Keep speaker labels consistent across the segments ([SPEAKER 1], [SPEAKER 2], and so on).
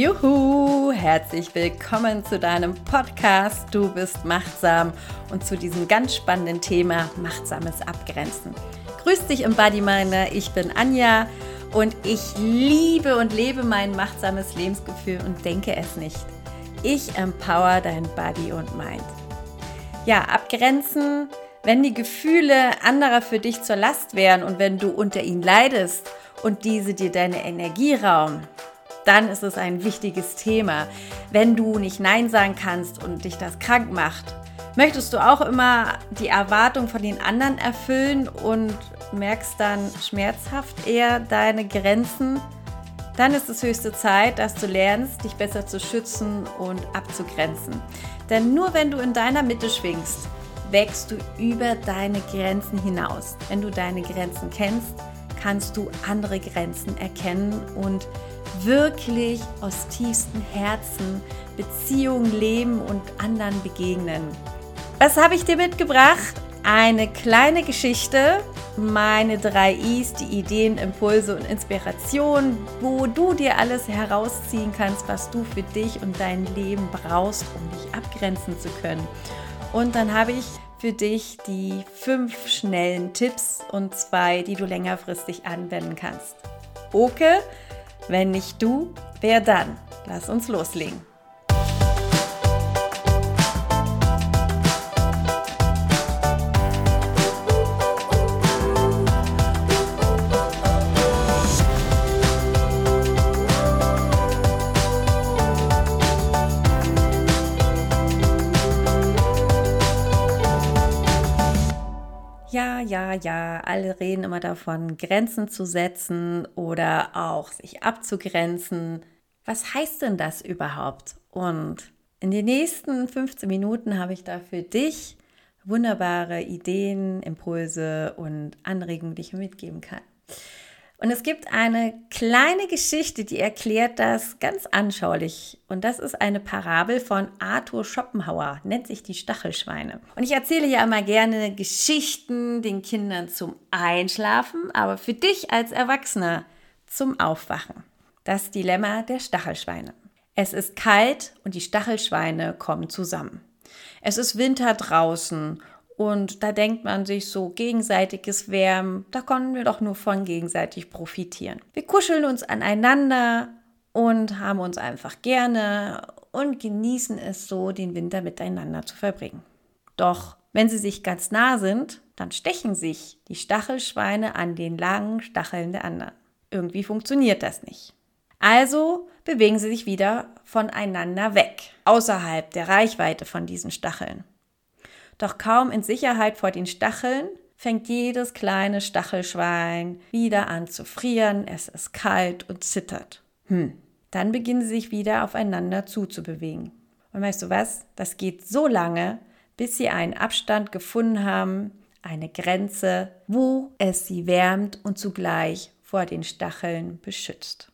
[SPEAKER 1] Juhu, herzlich willkommen zu deinem Podcast Du bist machtsam und zu diesem ganz spannenden Thema machtsames Abgrenzen. Grüß dich im Bodyminder, ich bin Anja und ich liebe und lebe mein machtsames Lebensgefühl und denke es nicht. Ich empower dein Body und Mind. Ja, abgrenzen, wenn die Gefühle anderer für dich zur Last wären und wenn du unter ihnen leidest und diese dir deine Energie rauben, dann ist es ein wichtiges Thema. Wenn du nicht Nein sagen kannst und dich das krank macht, möchtest du auch immer die Erwartung von den anderen erfüllen und merkst dann schmerzhaft eher deine Grenzen, dann ist es höchste Zeit, dass du lernst, dich besser zu schützen und abzugrenzen. Denn nur wenn du in deiner Mitte schwingst, wächst du über deine Grenzen hinaus. Wenn du deine Grenzen kennst, kannst du andere Grenzen erkennen und wirklich aus tiefstem Herzen Beziehungen leben und anderen begegnen. Was habe ich dir mitgebracht? Eine kleine Geschichte, meine drei Is, die Ideen, Impulse und Inspiration, wo du dir alles herausziehen kannst, was du für dich und dein Leben brauchst, um dich abgrenzen zu können. Und dann habe ich für dich die fünf schnellen Tipps und zwei, die du längerfristig anwenden kannst. Okay, wenn nicht du, wer dann? Lass uns loslegen. Ja, ja, ja, alle reden immer davon, Grenzen zu setzen oder auch sich abzugrenzen. Was heißt denn das überhaupt? Und in den nächsten 15 Minuten habe ich da für dich wunderbare Ideen, Impulse und Anregungen, die ich mitgeben kann. Und es gibt eine kleine Geschichte, die erklärt das ganz anschaulich. Und das ist eine Parabel von Arthur Schopenhauer, nennt sich die Stachelschweine. Und ich erzähle ja immer gerne Geschichten den Kindern zum Einschlafen, aber für dich als Erwachsener zum Aufwachen. Das Dilemma der Stachelschweine. Es ist kalt und die Stachelschweine kommen zusammen. Es ist Winter draußen und da denkt man sich so, gegenseitiges Wärmen, da können wir doch nur von gegenseitig profitieren. Wir kuscheln uns aneinander und haben uns einfach gerne und genießen es so, den Winter miteinander zu verbringen. Doch wenn sie sich ganz nah sind, dann stechen sich die Stachelschweine an den langen Stacheln der anderen. Irgendwie funktioniert das nicht. Also bewegen sie sich wieder voneinander weg, außerhalb der Reichweite von diesen Stacheln. Doch kaum in Sicherheit vor den Stacheln fängt jedes kleine Stachelschwein wieder an zu frieren, es ist kalt und zittert. Hm. Dann beginnen sie sich wieder aufeinander zuzubewegen. Und weißt du was? Das geht so lange, bis sie einen Abstand gefunden haben, eine Grenze, wo es sie wärmt und zugleich vor den Stacheln beschützt.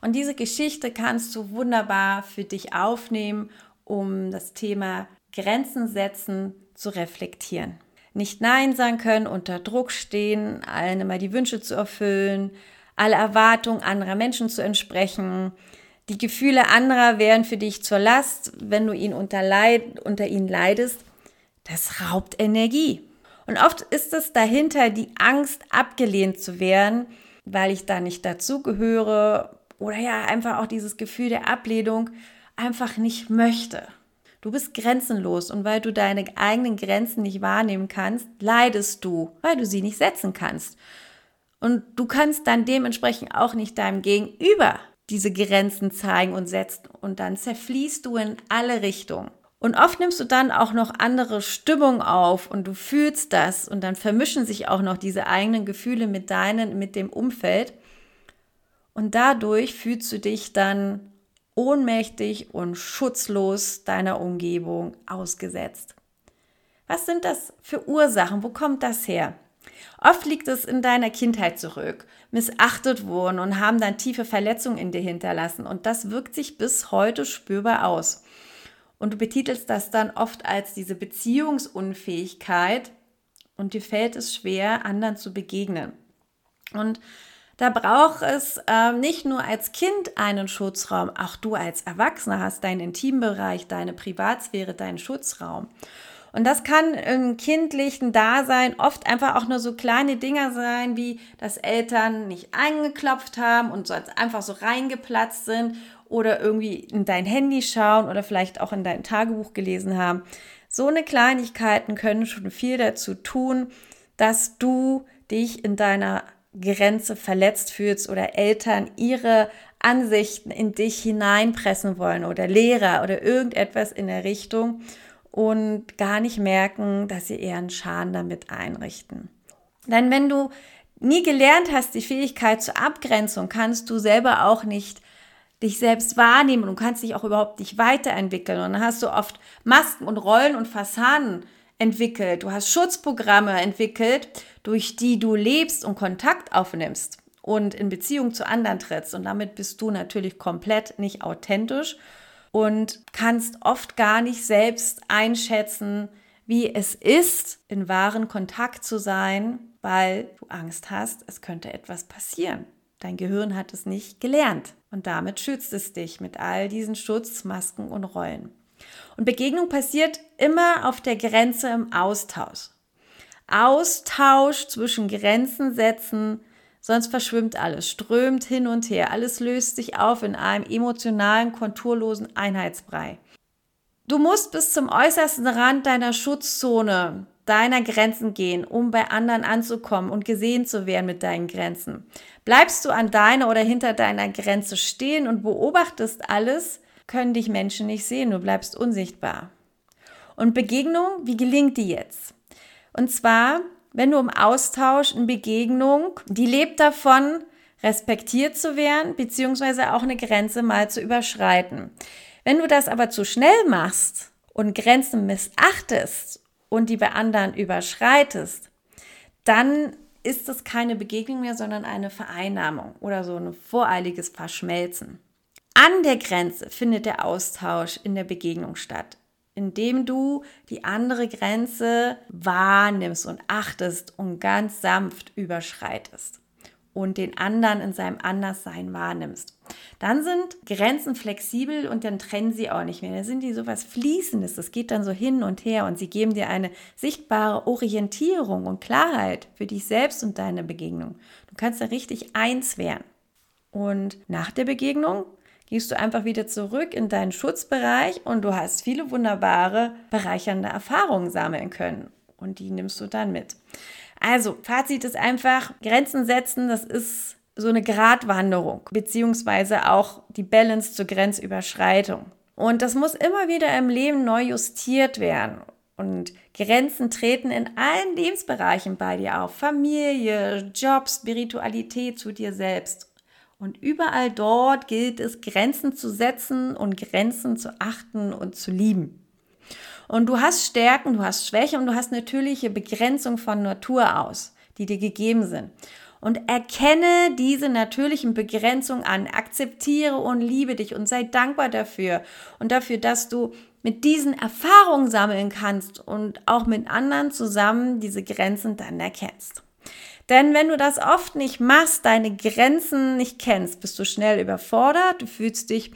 [SPEAKER 1] Und diese Geschichte kannst du wunderbar für dich aufnehmen, um das Thema Grenzen setzen zu reflektieren. Nicht Nein sagen können, unter Druck stehen, allen immer die Wünsche zu erfüllen, alle Erwartungen anderer Menschen zu entsprechen. Die Gefühle anderer wären für dich zur Last, wenn du ihn unter, Leid, unter ihnen leidest. Das raubt Energie. Und oft ist es dahinter die Angst, abgelehnt zu werden, weil ich da nicht dazugehöre oder ja einfach auch dieses Gefühl der Ablehnung einfach nicht möchte. Du bist grenzenlos und weil du deine eigenen Grenzen nicht wahrnehmen kannst, leidest du, weil du sie nicht setzen kannst. Und du kannst dann dementsprechend auch nicht deinem Gegenüber diese Grenzen zeigen und setzen und dann zerfließt du in alle Richtungen. Und oft nimmst du dann auch noch andere Stimmung auf und du fühlst das und dann vermischen sich auch noch diese eigenen Gefühle mit deinen, mit dem Umfeld. Und dadurch fühlst du dich dann ohnmächtig und schutzlos deiner Umgebung ausgesetzt. Was sind das für Ursachen? Wo kommt das her? Oft liegt es in deiner Kindheit zurück, missachtet wurden und haben dann tiefe Verletzungen in dir hinterlassen und das wirkt sich bis heute spürbar aus. Und du betitelst das dann oft als diese Beziehungsunfähigkeit und dir fällt es schwer, anderen zu begegnen. Und Da braucht es äh, nicht nur als Kind einen Schutzraum, auch du als Erwachsener hast deinen Intimbereich, deine Privatsphäre, deinen Schutzraum. Und das kann im kindlichen Dasein oft einfach auch nur so kleine Dinge sein, wie dass Eltern nicht angeklopft haben und so einfach so reingeplatzt sind oder irgendwie in dein Handy schauen oder vielleicht auch in dein Tagebuch gelesen haben. So eine Kleinigkeiten können schon viel dazu tun, dass du dich in deiner Grenze verletzt fühlst oder Eltern ihre Ansichten in dich hineinpressen wollen oder Lehrer oder irgendetwas in der Richtung und gar nicht merken, dass sie eher einen Schaden damit einrichten. Denn wenn du nie gelernt hast, die Fähigkeit zur Abgrenzung, kannst du selber auch nicht dich selbst wahrnehmen und kannst dich auch überhaupt nicht weiterentwickeln. Und dann hast du oft Masken und Rollen und Fassaden entwickelt. Du hast Schutzprogramme entwickelt, durch die du lebst und Kontakt aufnimmst und in Beziehung zu anderen trittst. Und damit bist du natürlich komplett nicht authentisch und kannst oft gar nicht selbst einschätzen, wie es ist, in wahren Kontakt zu sein, weil du Angst hast, es könnte etwas passieren. Dein Gehirn hat es nicht gelernt und damit schützt es dich mit all diesen Schutzmasken und Rollen. Und Begegnung passiert immer auf der Grenze im Austausch. Austausch zwischen Grenzen setzen, sonst verschwimmt alles, strömt hin und her, alles löst sich auf in einem emotionalen, konturlosen Einheitsbrei. Du musst bis zum äußersten Rand deiner Schutzzone, deiner Grenzen gehen, um bei anderen anzukommen und gesehen zu werden mit deinen Grenzen. Bleibst du an deiner oder hinter deiner Grenze stehen und beobachtest alles, können dich Menschen nicht sehen, du bleibst unsichtbar. Und Begegnung, wie gelingt die jetzt? Und zwar, wenn du im Austausch, in Begegnung, die lebt davon, respektiert zu werden, beziehungsweise auch eine Grenze mal zu überschreiten. Wenn du das aber zu schnell machst und Grenzen missachtest und die bei anderen überschreitest, dann ist es keine Begegnung mehr, sondern eine Vereinnahmung oder so ein voreiliges Verschmelzen. An der Grenze findet der Austausch in der Begegnung statt, indem du die andere Grenze wahrnimmst und achtest und ganz sanft überschreitest und den anderen in seinem Anderssein wahrnimmst. Dann sind Grenzen flexibel und dann trennen sie auch nicht mehr. Dann sind die sowas Fließendes. Das geht dann so hin und her und sie geben dir eine sichtbare Orientierung und Klarheit für dich selbst und deine Begegnung. Du kannst da richtig eins werden. Und nach der Begegnung gehst du einfach wieder zurück in deinen Schutzbereich und du hast viele wunderbare, bereichernde Erfahrungen sammeln können. Und die nimmst du dann mit. Also, Fazit ist einfach, Grenzen setzen, das ist so eine Gratwanderung, beziehungsweise auch die Balance zur Grenzüberschreitung. Und das muss immer wieder im Leben neu justiert werden. Und Grenzen treten in allen Lebensbereichen bei dir auf. Familie, Job, Spiritualität zu dir selbst. Und überall dort gilt es, Grenzen zu setzen und Grenzen zu achten und zu lieben. Und du hast Stärken, du hast Schwäche und du hast natürliche Begrenzung von Natur aus, die dir gegeben sind. Und erkenne diese natürlichen Begrenzungen an, akzeptiere und liebe dich und sei dankbar dafür und dafür, dass du mit diesen Erfahrungen sammeln kannst und auch mit anderen zusammen diese Grenzen dann erkennst. Denn wenn du das oft nicht machst, deine Grenzen nicht kennst, bist du schnell überfordert, du fühlst dich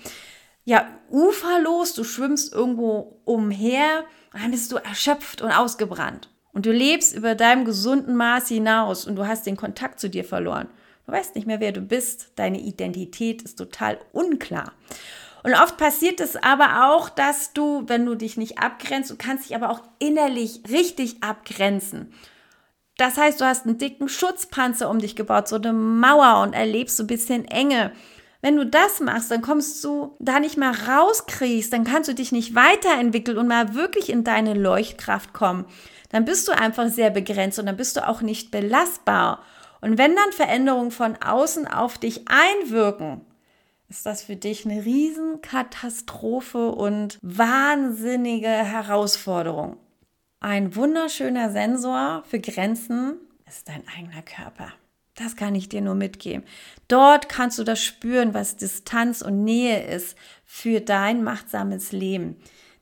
[SPEAKER 1] ja uferlos, du schwimmst irgendwo umher, dann bist du erschöpft und ausgebrannt. Und du lebst über deinem gesunden Maß hinaus und du hast den Kontakt zu dir verloren. Du weißt nicht mehr, wer du bist. Deine Identität ist total unklar. Und oft passiert es aber auch, dass du, wenn du dich nicht abgrenzt, du kannst dich aber auch innerlich richtig abgrenzen. Das heißt, du hast einen dicken Schutzpanzer um dich gebaut, so eine Mauer und erlebst so ein bisschen Enge. Wenn du das machst, dann kommst du da nicht mehr rauskriegst, dann kannst du dich nicht weiterentwickeln und mal wirklich in deine Leuchtkraft kommen. Dann bist du einfach sehr begrenzt und dann bist du auch nicht belastbar. Und wenn dann Veränderungen von außen auf dich einwirken, ist das für dich eine Riesenkatastrophe und wahnsinnige Herausforderung. Ein wunderschöner Sensor für Grenzen ist dein eigener Körper. Das kann ich dir nur mitgeben. Dort kannst du das spüren, was Distanz und Nähe ist für dein machtsames Leben.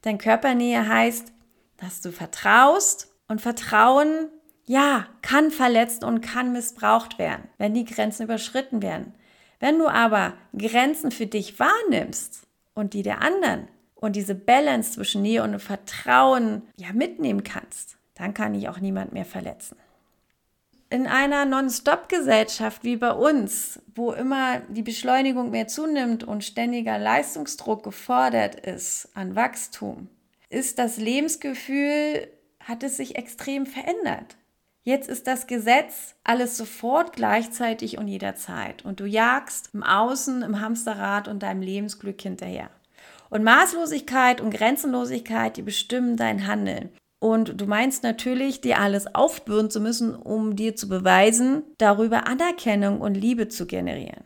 [SPEAKER 1] Denn Körpernähe heißt, dass du vertraust und Vertrauen ja, kann verletzt und kann missbraucht werden, wenn die Grenzen überschritten werden. Wenn du aber Grenzen für dich wahrnimmst und die der anderen und diese Balance zwischen Nähe und Vertrauen ja mitnehmen kannst, dann kann ich auch niemand mehr verletzen. In einer Non-Stop-Gesellschaft wie bei uns, wo immer die Beschleunigung mehr zunimmt und ständiger Leistungsdruck gefordert ist an Wachstum, ist das Lebensgefühl, hat es sich extrem verändert. Jetzt ist das Gesetz alles sofort, gleichzeitig und jederzeit. Und du jagst im Außen, im Hamsterrad und deinem Lebensglück hinterher. Und Maßlosigkeit und Grenzenlosigkeit, die bestimmen dein Handeln. Und du meinst natürlich, dir alles aufbürden zu müssen, um dir zu beweisen, darüber Anerkennung und Liebe zu generieren.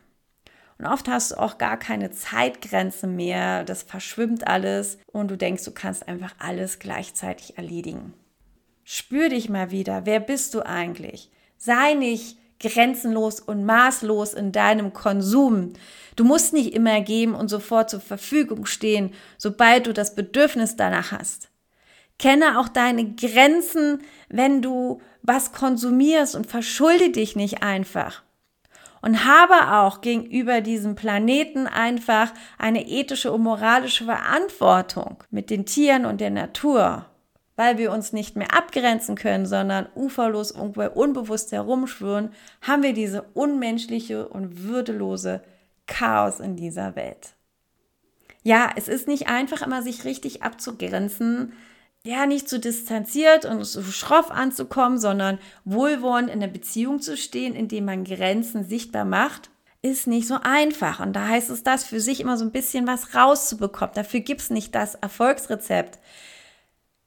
[SPEAKER 1] Und oft hast du auch gar keine Zeitgrenze mehr, das verschwimmt alles und du denkst, du kannst einfach alles gleichzeitig erledigen. Spür dich mal wieder, wer bist du eigentlich? Sei nicht grenzenlos und maßlos in deinem Konsum. Du musst nicht immer geben und sofort zur Verfügung stehen, sobald du das Bedürfnis danach hast. Kenne auch deine Grenzen, wenn du was konsumierst und verschulde dich nicht einfach. Und habe auch gegenüber diesem Planeten einfach eine ethische und moralische Verantwortung mit den Tieren und der Natur, weil wir uns nicht mehr abgrenzen können, sondern uferlos irgendwo unbewusst herumschwören, haben wir diese unmenschliche und würdelose Chaos in dieser Welt. Ja, es ist nicht einfach immer, sich richtig abzugrenzen, ja, nicht zu distanziert und so schroff anzukommen, sondern wohlwollend in der Beziehung zu stehen, indem man Grenzen sichtbar macht, ist nicht so einfach. Und da heißt es das, für sich immer so ein bisschen was rauszubekommen. Dafür gibt es nicht das Erfolgsrezept.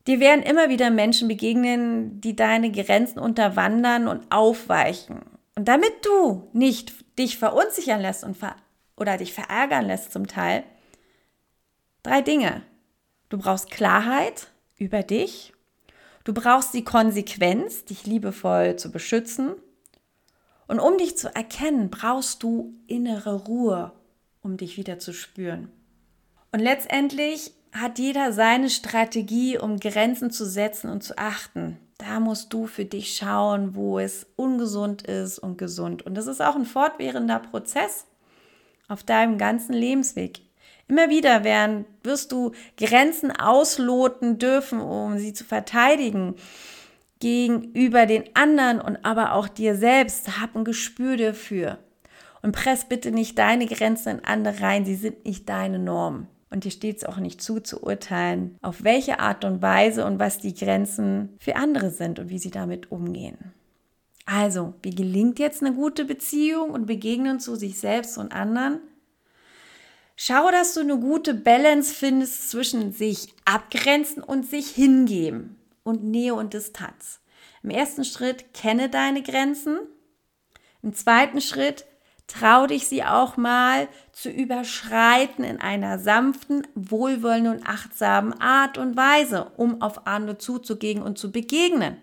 [SPEAKER 1] Dir werden immer wieder Menschen begegnen, die deine Grenzen unterwandern und aufweichen. Und damit du nicht dich verunsichern lässt und ver oder dich verärgern lässt zum Teil, drei Dinge. Du brauchst Klarheit, über dich. Du brauchst die Konsequenz, dich liebevoll zu beschützen. Und um dich zu erkennen, brauchst du innere Ruhe, um dich wieder zu spüren. Und letztendlich hat jeder seine Strategie, um Grenzen zu setzen und zu achten. Da musst du für dich schauen, wo es ungesund ist und gesund. Und das ist auch ein fortwährender Prozess auf deinem ganzen Lebensweg. Immer wieder werden, wirst du Grenzen ausloten dürfen, um sie zu verteidigen gegenüber den anderen und aber auch dir selbst. Hab ein Gespür dafür. Und press bitte nicht deine Grenzen in andere rein. Sie sind nicht deine Norm. Und dir steht es auch nicht zu, zu urteilen, auf welche Art und Weise und was die Grenzen für andere sind und wie sie damit umgehen. Also, wie gelingt jetzt eine gute Beziehung und Begegnen zu sich selbst und anderen? Schau, dass du eine gute Balance findest zwischen sich abgrenzen und sich hingeben und Nähe und Distanz. Im ersten Schritt kenne deine Grenzen. Im zweiten Schritt trau dich sie auch mal zu überschreiten in einer sanften, wohlwollenden und achtsamen Art und Weise, um auf andere zuzugehen und zu begegnen.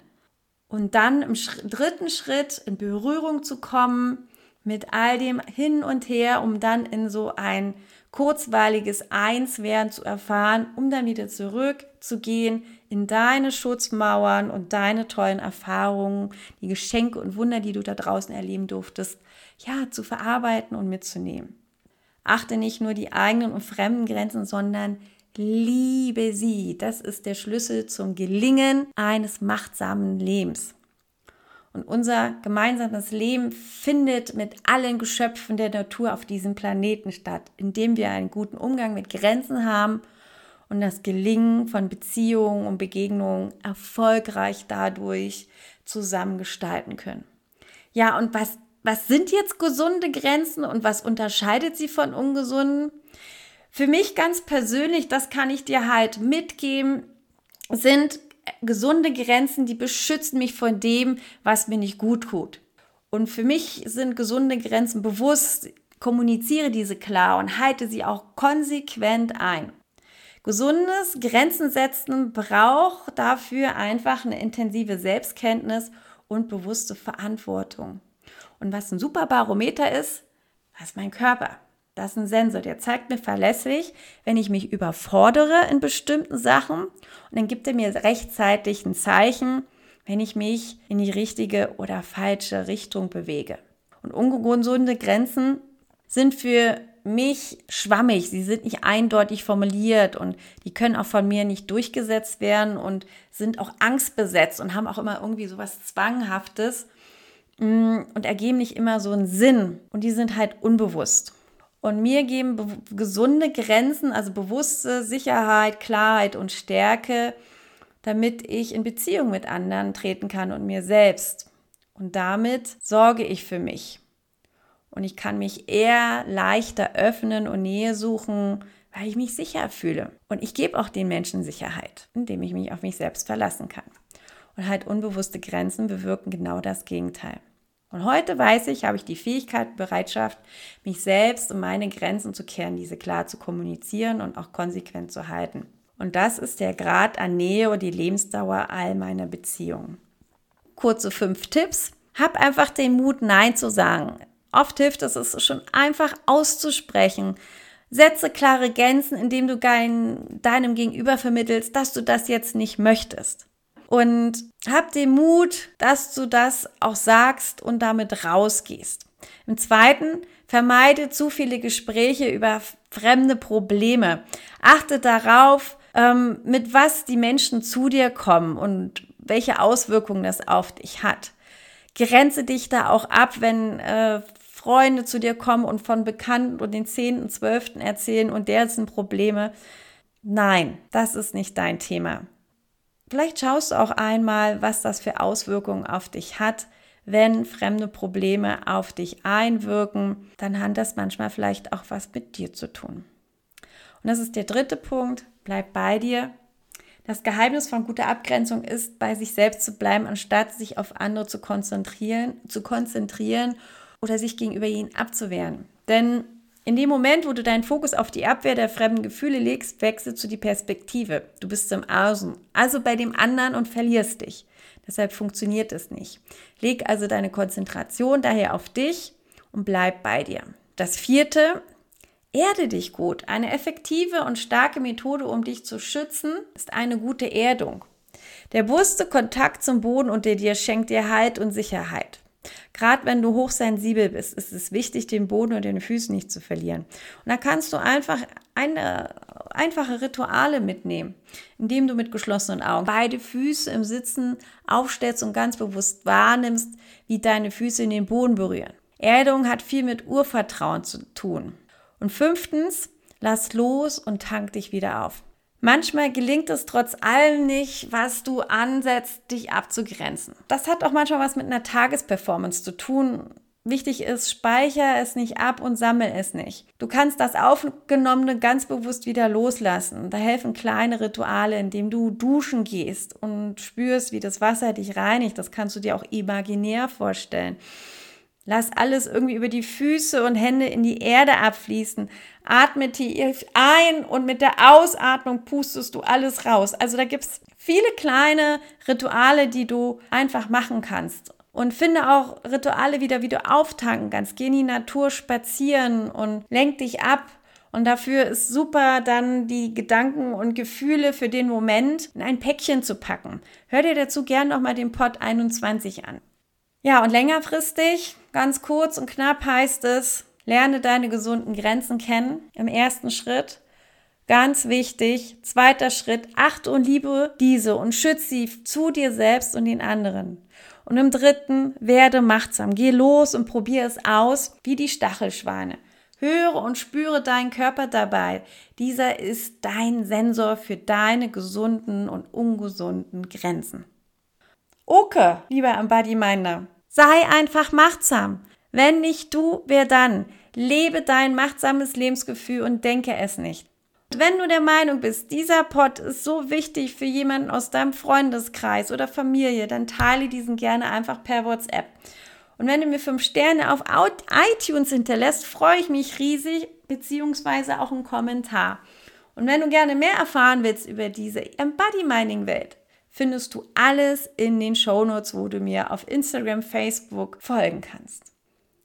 [SPEAKER 1] Und dann im dritten Schritt in Berührung zu kommen mit all dem hin und her, um dann in so ein kurzweiliges Einswerden zu erfahren, um dann wieder zurückzugehen in deine Schutzmauern und deine tollen Erfahrungen, die Geschenke und Wunder, die du da draußen erleben durftest, ja, zu verarbeiten und mitzunehmen. Achte nicht nur die eigenen und fremden Grenzen, sondern liebe sie. Das ist der Schlüssel zum Gelingen eines machtsamen Lebens. Und unser gemeinsames Leben findet mit allen Geschöpfen der Natur auf diesem Planeten statt, indem wir einen guten Umgang mit Grenzen haben und das Gelingen von Beziehungen und Begegnungen erfolgreich dadurch zusammengestalten können. Ja, und was, was sind jetzt gesunde Grenzen und was unterscheidet sie von ungesunden? Für mich ganz persönlich, das kann ich dir halt mitgeben, sind gesunde Grenzen, die beschützen mich von dem, was mir nicht gut tut. Und für mich sind gesunde Grenzen bewusst, kommuniziere diese klar und halte sie auch konsequent ein. Gesundes Grenzen setzen braucht dafür einfach eine intensive Selbstkenntnis und bewusste Verantwortung. Und was ein super Barometer ist, ist mein Körper. Das ist ein Sensor, der zeigt mir verlässlich, wenn ich mich überfordere in bestimmten Sachen. Und dann gibt er mir rechtzeitig ein Zeichen, wenn ich mich in die richtige oder falsche Richtung bewege. Und ungesunde Grenzen sind für mich schwammig, sie sind nicht eindeutig formuliert und die können auch von mir nicht durchgesetzt werden und sind auch angstbesetzt und haben auch immer irgendwie so was Zwanghaftes mm, und ergeben nicht immer so einen Sinn und die sind halt unbewusst. Und mir geben gesunde Grenzen, also bewusste Sicherheit, Klarheit und Stärke, damit ich in Beziehung mit anderen treten kann und mir selbst. Und damit sorge ich für mich. Und ich kann mich eher leichter öffnen und Nähe suchen, weil ich mich sicher fühle. Und ich gebe auch den Menschen Sicherheit, indem ich mich auf mich selbst verlassen kann. Und halt unbewusste Grenzen bewirken genau das Gegenteil. Und heute weiß ich, habe ich die Fähigkeit, Bereitschaft, mich selbst und meine Grenzen zu kehren, diese klar zu kommunizieren und auch konsequent zu halten. Und das ist der Grad an Nähe und die Lebensdauer all meiner Beziehungen. Kurze fünf Tipps. Hab einfach den Mut, Nein zu sagen. Oft hilft es, es schon einfach auszusprechen. Setze klare Grenzen, indem du dein, deinem Gegenüber vermittelst, dass du das jetzt nicht möchtest. Und hab den Mut, dass du das auch sagst und damit rausgehst. Im zweiten, vermeide zu viele Gespräche über fremde Probleme. Achte darauf, ähm, mit was die Menschen zu dir kommen und welche Auswirkungen das auf dich hat. Grenze dich da auch ab, wenn äh, Freunde zu dir kommen und von Bekannten und den 10., 12. erzählen und der sind Probleme. Nein, das ist nicht dein Thema. Vielleicht schaust du auch einmal, was das für Auswirkungen auf dich hat. Wenn fremde Probleme auf dich einwirken, dann hat das manchmal vielleicht auch was mit dir zu tun. Und das ist der dritte Punkt. Bleib bei dir. Das Geheimnis von guter Abgrenzung ist, bei sich selbst zu bleiben, anstatt sich auf andere zu konzentrieren, zu konzentrieren oder sich gegenüber ihnen abzuwehren. Denn in dem Moment, wo du deinen Fokus auf die Abwehr der fremden Gefühle legst, wechselst du die Perspektive. Du bist im Außen, also bei dem anderen und verlierst dich. Deshalb funktioniert es nicht. Leg also deine Konzentration daher auf dich und bleib bei dir. Das vierte, erde dich gut. Eine effektive und starke Methode, um dich zu schützen, ist eine gute Erdung. Der bewusste Kontakt zum Boden unter dir schenkt dir Halt und Sicherheit. Gerade wenn du hochsensibel bist, ist es wichtig, den Boden und den Füßen nicht zu verlieren. Und da kannst du einfach eine, einfache Rituale mitnehmen, indem du mit geschlossenen Augen beide Füße im Sitzen aufstellst und ganz bewusst wahrnimmst, wie deine Füße in den Boden berühren. Erdung hat viel mit Urvertrauen zu tun. Und fünftens, lass los und tank dich wieder auf. Manchmal gelingt es trotz allem nicht, was du ansetzt, dich abzugrenzen. Das hat auch manchmal was mit einer Tagesperformance zu tun. Wichtig ist, speicher es nicht ab und sammel es nicht. Du kannst das Aufgenommene ganz bewusst wieder loslassen. Da helfen kleine Rituale, indem du duschen gehst und spürst, wie das Wasser dich reinigt. Das kannst du dir auch imaginär vorstellen. Lass alles irgendwie über die Füße und Hände in die Erde abfließen. Atme tief ein und mit der Ausatmung pustest du alles raus. Also da gibt es viele kleine Rituale, die du einfach machen kannst. Und finde auch Rituale wieder, wie du auftanken kannst. Geh in die Natur spazieren und lenk dich ab. Und dafür ist super, dann die Gedanken und Gefühle für den Moment in ein Päckchen zu packen. Hör dir dazu gern nochmal den Pod 21 an. Ja, und längerfristig, ganz kurz und knapp heißt es, lerne deine gesunden Grenzen kennen im ersten Schritt. Ganz wichtig, zweiter Schritt, achte und liebe diese und schütze sie zu dir selbst und den anderen. Und im dritten, werde machtsam. Geh los und probiere es aus, wie die Stachelschweine. Höre und spüre deinen Körper dabei. Dieser ist dein Sensor für deine gesunden und ungesunden Grenzen. Okay, lieber Embody-Minder, sei einfach machtsam. Wenn nicht du, wer dann? Lebe dein machtsames Lebensgefühl und denke es nicht. Wenn du der Meinung bist, dieser Pod ist so wichtig für jemanden aus deinem Freundeskreis oder Familie, dann teile diesen gerne einfach per WhatsApp. Und wenn du mir fünf Sterne auf iTunes hinterlässt, freue ich mich riesig, beziehungsweise auch einen Kommentar. Und wenn du gerne mehr erfahren willst über diese Embody Mining Welt, findest du alles in den Shownotes, wo du mir auf Instagram, Facebook folgen kannst.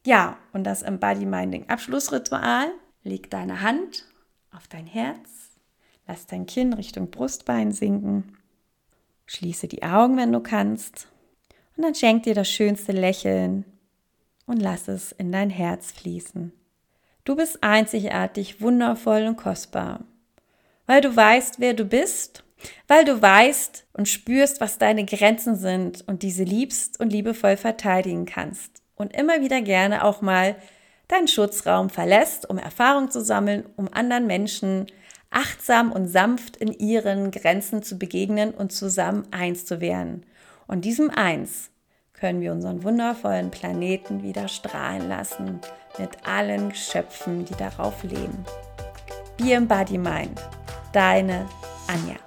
[SPEAKER 1] Ja, und das Embody Minding Abschlussritual. Leg deine Hand auf dein Herz, lass dein Kinn Richtung Brustbein sinken, schließe die Augen, wenn du kannst Und dann schenk dir das schönste Lächeln und lass es in dein Herz fließen. Du bist einzigartig, wundervoll und kostbar, weil du weißt, wer du bist, weil du weißt und spürst, was deine Grenzen sind und diese liebst und liebevoll verteidigen kannst und immer wieder gerne auch mal deinen Schutzraum verlässt, um Erfahrung zu sammeln, um anderen Menschen achtsam und sanft in ihren Grenzen zu begegnen und zusammen eins zu werden. Und diesem Eins können wir unseren wundervollen Planeten wieder strahlen lassen mit allen Geschöpfen, die darauf leben. Be Embody Mind, deine Anja.